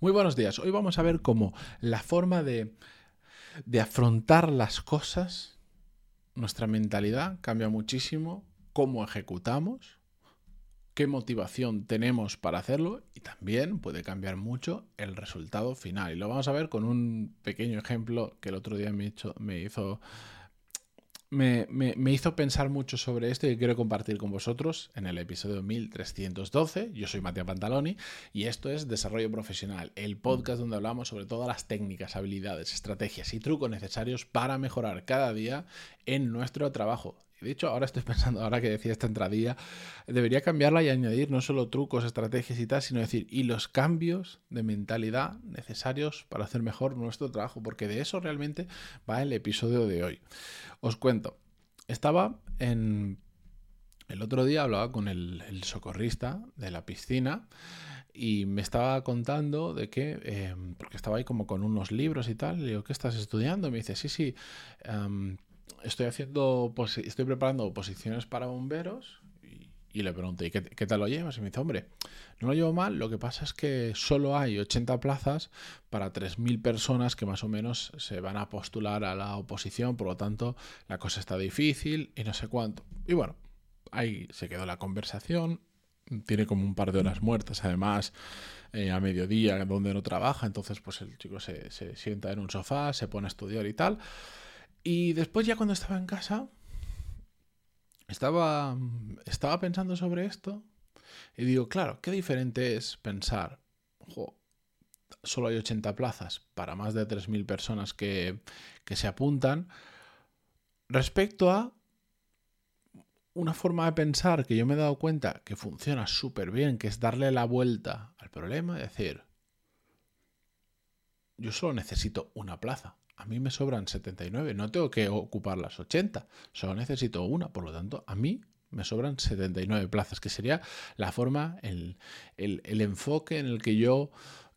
Muy buenos días. Hoy vamos a ver cómo la forma de, de afrontar las cosas, nuestra mentalidad cambia muchísimo, cómo ejecutamos, qué motivación tenemos para hacerlo y también puede cambiar mucho el resultado final. Y lo vamos a ver con un pequeño ejemplo que el otro día me, me hizo me, hizo pensar mucho sobre esto y quiero compartir con vosotros en el episodio 1312. Yo soy Matías Pantaloni y esto es Desarrollo Profesional, el podcast donde hablamos sobre todas las técnicas, habilidades, estrategias y trucos necesarios para mejorar cada día en nuestro trabajo. De hecho, ahora estoy pensando, ahora que decía esta entradilla, debería cambiarla y añadir no solo trucos, estrategias y tal, sino decir, y los cambios de mentalidad necesarios para hacer mejor nuestro trabajo, porque de eso realmente va el episodio de hoy. Os cuento, estaba en... El otro día hablaba con el, socorrista de la piscina y me estaba contando de que, em, porque estaba ahí como con unos libros y tal, le digo, ¿qué estás estudiando? me dice, sí, sí, estoy haciendo, estoy preparando posiciones para bomberos y, le pregunté, ¿qué, ¿qué, tal lo llevas? Y me dice, hombre, no lo llevo mal, lo que pasa es que solo hay 80 plazas para 3.000 personas que más o menos se van a postular a la oposición, por lo tanto la cosa está difícil y no sé cuánto. Y bueno, ahí se quedó la conversación, tiene como un par de horas muertas además eh, a mediodía donde no trabaja, entonces pues el chico se, se sienta en un sofá, se pone a estudiar y tal. Y después ya cuando estaba en casa, estaba, estaba pensando sobre esto y digo, claro, qué diferente es pensar, ojo, solo hay 80 plazas para más de 3.000 personas que, que se apuntan, respecto a una forma de pensar que yo me he dado cuenta que funciona súper bien, que es darle la vuelta al problema, es decir, yo solo necesito una plaza a mí me sobran 79, no tengo que ocupar las 80, solo necesito una, por lo tanto, a mí me sobran 79 plazas, que sería la forma, el, el enfoque en el que yo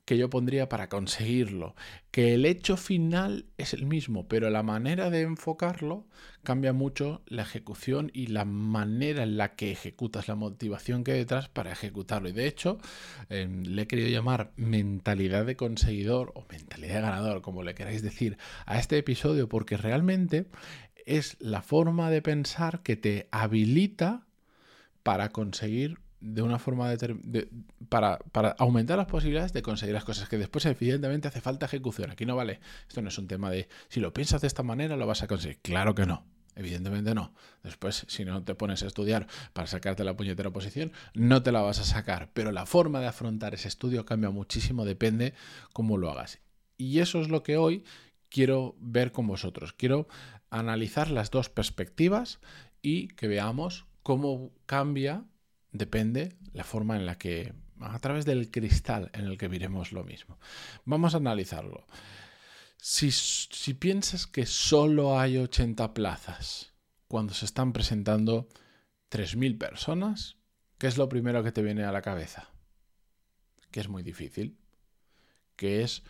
que yo pondría para conseguirlo. Que el hecho final es el mismo, pero la manera de enfocarlo cambia mucho la ejecución y la manera en la que ejecutas, la motivación que hay detrás para ejecutarlo. Y de hecho, em, le he querido llamar mentalidad de conseguidor o mentalidad de ganador, como le queráis decir, a este episodio, porque realmente es la forma de pensar que te habilita para conseguir de una forma de, para, para, aumentar las posibilidades de conseguir las cosas que después evidentemente hace falta ejecución. Aquí no vale, esto no es un tema de si lo piensas de esta manera lo vas a conseguir. Claro que no. Evidentemente no. Después, si no te pones a estudiar para sacarte la puñetera posición, no te la vas a sacar. Pero la forma de afrontar ese estudio cambia muchísimo, depende cómo lo hagas. Y eso es lo que hoy quiero ver con vosotros. Quiero analizar las dos perspectivas y que veamos cómo cambia depende la forma en la que, a través del cristal en el que miremos lo mismo. Vamos a analizarlo. Si, piensas que solo hay 80 plazas cuando se están presentando 3.000 personas, ¿qué es lo primero que te viene a la cabeza? Que es muy difícil, que es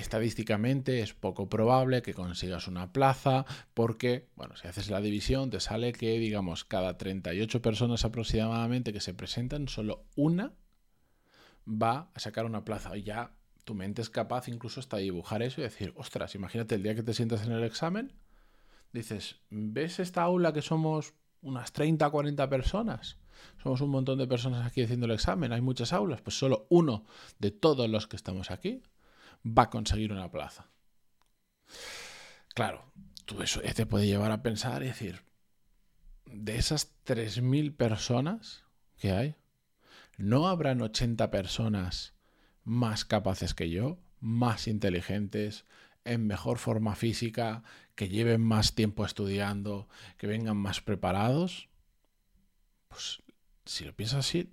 estadísticamente es poco probable que consigas una plaza porque, bueno, si haces la división te sale que, digamos, cada 38 personas aproximadamente que se presentan, solo una va a sacar una plaza. Y ya tu mente es capaz incluso hasta dibujar eso y decir, ostras, imagínate el día que te sientas en el examen, dices, ¿ves esta aula que somos unas 30, 40 personas? Somos un montón de personas aquí haciendo el examen, hay muchas aulas, pues solo uno de todos los que estamos aquí va a conseguir una plaza. Claro, tú eso te puede llevar a pensar y decir, de esas 3.000 personas que hay, ¿no habrán 80 personas más capaces que yo, más inteligentes, en mejor forma física, que lleven más tiempo estudiando, que vengan más preparados? Pues si lo piensas así,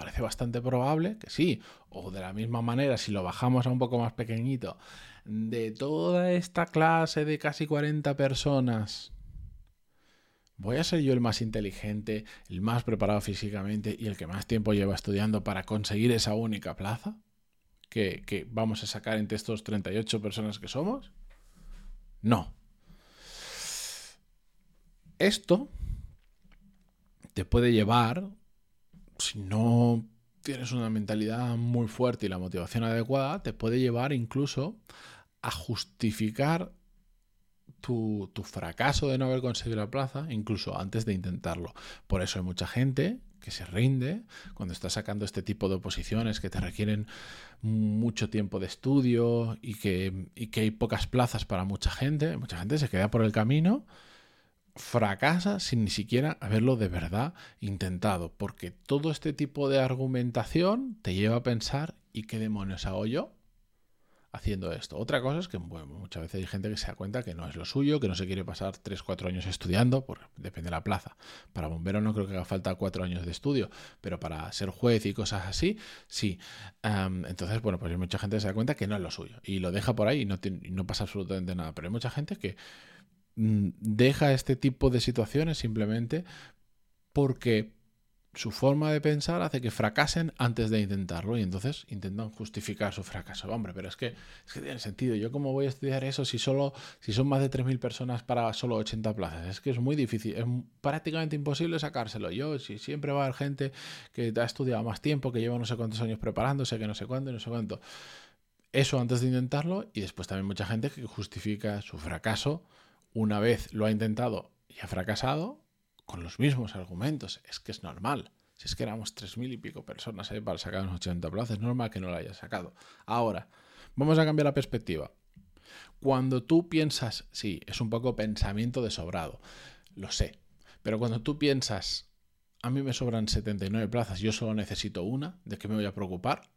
parece bastante probable que sí. O de la misma manera, si lo bajamos a un poco más pequeñito, de toda esta clase de casi 40 personas, ¿voy a ser yo el más inteligente, el más preparado físicamente y el que más tiempo lleva estudiando para conseguir esa única plaza que, que vamos a sacar entre estos 38 personas que somos? No. Esto te puede llevar si no tienes una mentalidad muy fuerte y la motivación adecuada, te puede llevar incluso a justificar tu, tu, fracaso de no haber conseguido la plaza, incluso antes de intentarlo. Por eso hay mucha gente que se rinde cuando está sacando este tipo de oposiciones que te requieren mucho tiempo de estudio y que, y que hay pocas plazas para mucha gente. Mucha gente se queda por el camino fracasa sin ni siquiera haberlo de verdad intentado, porque todo este tipo de argumentación te lleva a pensar, ¿y qué demonios hago yo haciendo esto? Otra cosa es que muchas veces hay gente que se da cuenta que no es lo suyo, que no se quiere pasar 3-4 años estudiando, porque depende de la plaza. Para bombero no creo que haga falta 4 años de estudio, pero para ser juez y cosas así, sí. entonces, bueno, pues hay mucha gente que se da cuenta que no es lo suyo y lo deja por ahí y no, pasa absolutamente nada, pero hay mucha gente que deja este tipo de situaciones simplemente porque su forma de pensar hace que fracasen antes de intentarlo y entonces intentan justificar su fracaso. Hombre, pero es que, es que tiene sentido. ¿Yo cómo voy a estudiar eso si solo si son más de 3.000 personas para solo 80 plazas? Es que es muy difícil, es prácticamente imposible sacárselo. Yo, si siempre va a haber gente que ha estudiado más tiempo, que lleva no sé cuántos años preparándose, que no sé cuánto y no sé cuánto. Eso antes de intentarlo y después también mucha gente que justifica su fracaso una vez lo ha intentado y ha fracasado, con los mismos argumentos. Es que es normal. Si es que éramos tres mil y pico personas para sacar unos 80 plazas, es normal que no lo haya sacado. Ahora, vamos a cambiar la perspectiva. Cuando tú piensas, sí, es un poco pensamiento de sobrado, lo sé, pero cuando tú piensas, a mí me sobran 79 plazas, yo solo necesito una, ¿de qué me voy a preocupar?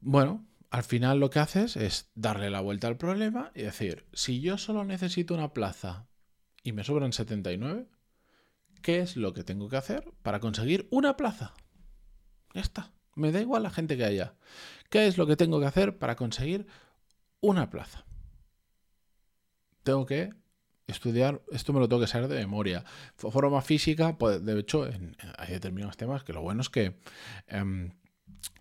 Bueno, al final lo que haces es darle la vuelta al problema y decir, si yo solo necesito una plaza y me sobran 79, ¿qué es lo que tengo que hacer para conseguir una plaza? Ya está. Me da igual la gente que haya. ¿Qué es lo que tengo que hacer para conseguir una plaza? Tengo que estudiar, esto me lo tengo que saber de memoria. Forma física, pues, de hecho, hay determinados temas que lo bueno es que... Em,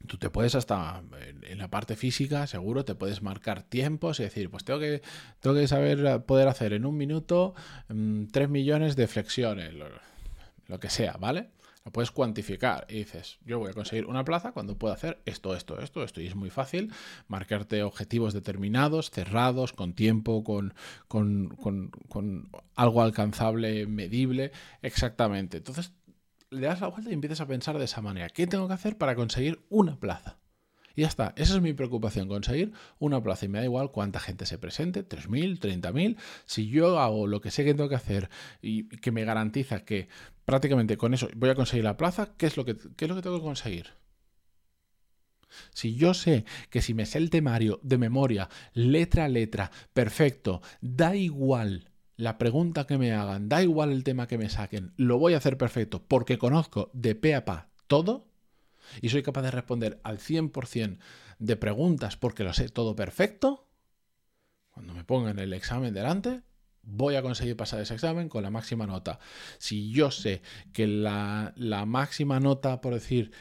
tú te puedes hasta en la parte física, seguro, te puedes marcar tiempos y decir, pues tengo que, tengo que saber poder hacer en un minuto 3 mm, millones de flexiones, lo, que sea, ¿vale? Lo puedes cuantificar y dices, yo voy a conseguir una plaza cuando puedo hacer esto, esto, esto, esto. Y es muy fácil marcarte objetivos determinados, cerrados, con tiempo, con, con, con, con algo alcanzable, medible, exactamente. Entonces le das la vuelta y empiezas a pensar de esa manera. ¿Qué tengo que hacer para conseguir una plaza? Y ya está, esa es mi preocupación, conseguir una plaza. Y me da igual cuánta gente se presente, 3.000, 30.000. Si yo hago lo que sé que tengo que hacer y que me garantiza que prácticamente con eso voy a conseguir la plaza, ¿qué es lo que, qué es lo que tengo que conseguir? Si yo sé que si me sé el temario de memoria, letra a letra, perfecto, da igual la pregunta que me hagan, da igual el tema que me saquen, lo voy a hacer perfecto porque conozco de pe a pa todo y soy capaz de responder al 100% de preguntas porque lo sé todo perfecto, cuando me pongan el examen delante, voy a conseguir pasar ese examen con la máxima nota. Si yo sé que la, la máxima nota, por decir,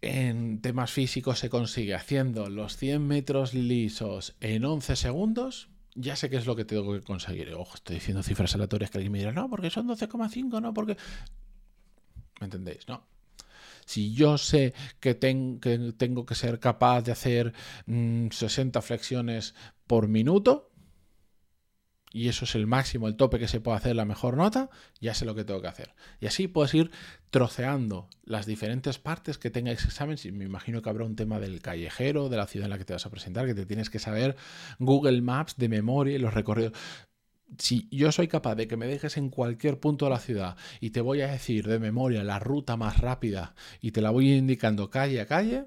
en temas físicos se consigue haciendo los 100 metros lisos en 11 segundos, ya sé qué es lo que tengo que conseguir. Ojo, estoy diciendo cifras aleatorias que alguien me dirá, no, porque son 12,5, no, porque... ¿Me entendéis? No. Si yo sé que, que tengo que ser capaz de hacer 60 mm, flexiones por minuto, y eso es el máximo, el tope que se puede hacer, la mejor nota, ya sé lo que tengo que hacer. Y así puedes ir troceando las diferentes partes que tengáis exámenes. Y me imagino que habrá un tema del callejero, de la ciudad en la que te vas a presentar, que te tienes que saber Google Maps de memoria y los recorridos. Si yo soy capaz de que me dejes en cualquier punto de la ciudad y te voy a decir de memoria la ruta más rápida y te la voy indicando calle a calle,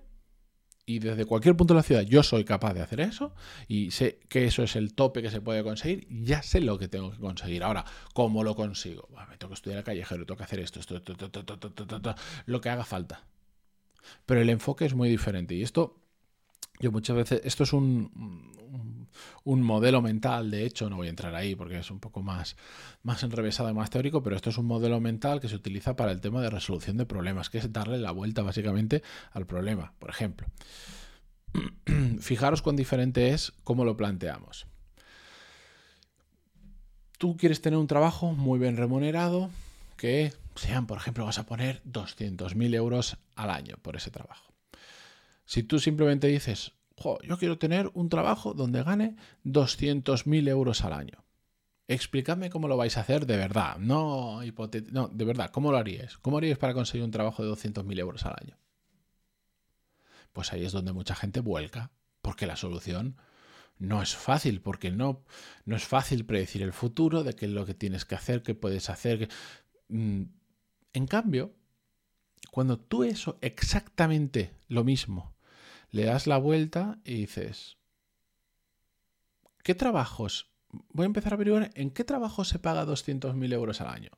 y desde cualquier punto de la ciudad yo soy capaz de hacer eso y sé que eso es el tope que se puede conseguir, ya sé lo que tengo que conseguir. Ahora, ¿cómo lo consigo? me tengo que estudiar el callejero, tengo que hacer esto, esto, lo que haga falta. Pero el enfoque es muy diferente y esto, yo muchas veces, esto es un, un modelo mental, de hecho, no voy a entrar ahí porque es un poco más, más enrevesado y más teórico, pero esto es un modelo mental que se utiliza para el tema de resolución de problemas, que es darle la vuelta básicamente al problema. Por ejemplo, fijaros cuán diferente es cómo lo planteamos. Tú quieres tener un trabajo muy bien remunerado, que sean, por ejemplo, vas a poner 200.000 euros al año por ese trabajo. Si tú simplemente dices, yo quiero tener un trabajo donde gane 200.000 euros al año. Explícame cómo lo vais a hacer de verdad, no, no, de verdad, ¿cómo lo haríais? ¿Cómo haríais para conseguir un trabajo de 200.000 euros al año? Pues ahí es donde mucha gente vuelca, porque la solución no es fácil, porque no, no es fácil predecir el futuro, de qué es lo que tienes que hacer, qué puedes hacer. Mm, en cambio, cuando tú eso exactamente lo mismo, le das la vuelta y dices, ¿qué trabajos voy a empezar a averiguar en qué trabajo se paga 200.000 euros al año.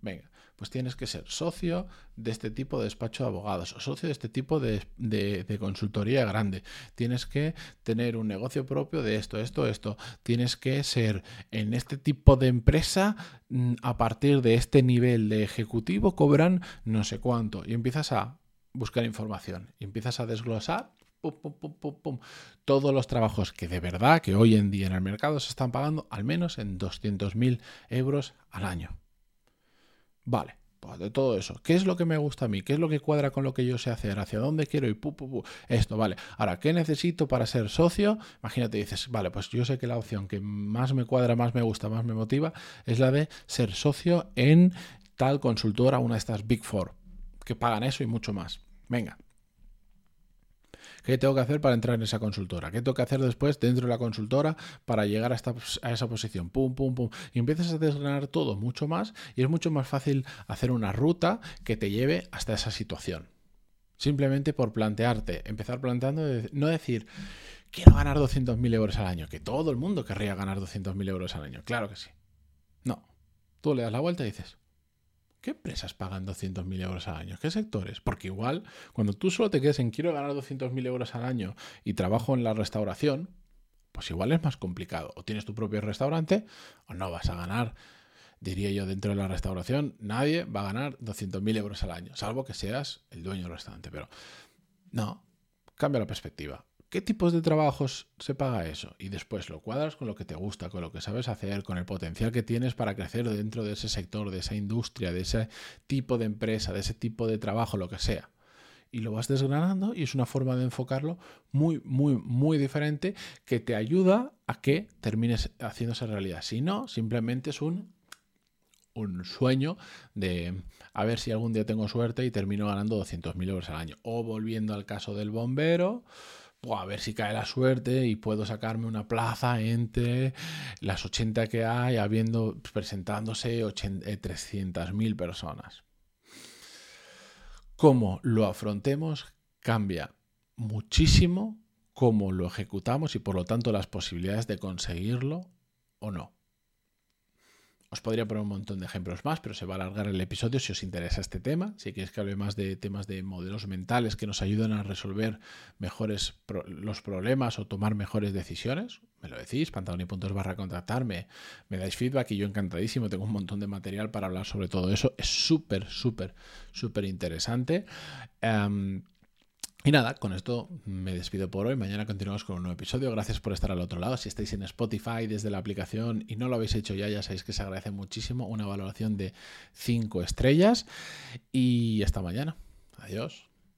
Venga, pues tienes que ser socio de este tipo de despacho de abogados o socio de este tipo de, consultoría grande. Tienes que tener un negocio propio de esto, esto, esto. Tienes que ser en este tipo de empresa mm, a partir de este nivel de ejecutivo cobran no sé cuánto. Y empiezas a buscar información y empiezas a desglosar todos los trabajos que de verdad, que hoy en día en el mercado se están pagando al menos en 200.000 euros al año. Vale, pues de todo eso. ¿Qué es lo que me gusta a mí? ¿Qué es lo que cuadra con lo que yo sé hacer? ¿Hacia dónde quiero ir? Esto, vale. Ahora, ¿qué necesito para ser socio? Imagínate, dices, vale, pues yo sé que la opción que más me cuadra, más me gusta, más me motiva, es la de ser socio en tal consultora, una de estas Big Four, que pagan eso y mucho más. Venga, ¿Qué tengo que hacer para entrar en esa consultora? ¿Qué tengo que hacer después dentro de la consultora para llegar a, esa posición? Pum, pum, pum. Y empiezas a desgranar todo mucho más y es mucho más fácil hacer una ruta que te lleve hasta esa situación. Simplemente por plantearte, empezar planteando, no decir, quiero ganar 200.000 euros al año, que todo el mundo querría ganar 200.000 euros al año. Claro que sí. No. Tú le das la vuelta y dices, ¿Qué empresas pagan 200.000 euros al año? ¿Qué sectores? Porque igual, cuando tú solo te quedes en quiero ganar 200.000 euros al año y trabajo en la restauración, pues igual es más complicado. O tienes tu propio restaurante o no vas a ganar, diría yo, dentro de la restauración, nadie va a ganar 200.000 euros al año, salvo que seas el dueño del restaurante. Pero no, cambia la perspectiva. ¿Qué tipos de trabajos se paga eso? Y después lo cuadras con lo que te gusta, con lo que sabes hacer, con el potencial que tienes para crecer dentro de ese sector, de esa industria, de ese tipo de empresa, de ese tipo de trabajo, lo que sea. Y lo vas desgranando y es una forma de enfocarlo muy, muy, muy diferente que te ayuda a que termines haciéndose realidad. Si no, simplemente es un un sueño de a ver si algún día tengo suerte y termino ganando 200.000 euros al año. O volviendo al caso del bombero, a ver si cae la suerte y puedo sacarme una plaza entre las 80 que hay, habiendo presentándose 300.000 eh, personas. Cómo lo afrontemos cambia muchísimo cómo lo ejecutamos y por lo tanto las posibilidades de conseguirlo o no. Os podría poner un montón de ejemplos más, pero se va a alargar el episodio si os interesa este tema. Si queréis que hable más de temas de modelos mentales que nos ayudan a resolver mejores los problemas o tomar mejores decisiones, me lo decís, pantaloni.es barra contactarme, me dais feedback y yo encantadísimo, tengo un montón de material para hablar sobre todo eso. Es súper, súper, súper interesante. Em, y nada, con esto me despido por hoy. Mañana continuamos con un nuevo episodio. Gracias por estar al otro lado. Si estáis en Spotify desde la aplicación y no lo habéis hecho ya, ya sabéis que se agradece muchísimo una valoración de 5 estrellas. Y hasta mañana. Adiós.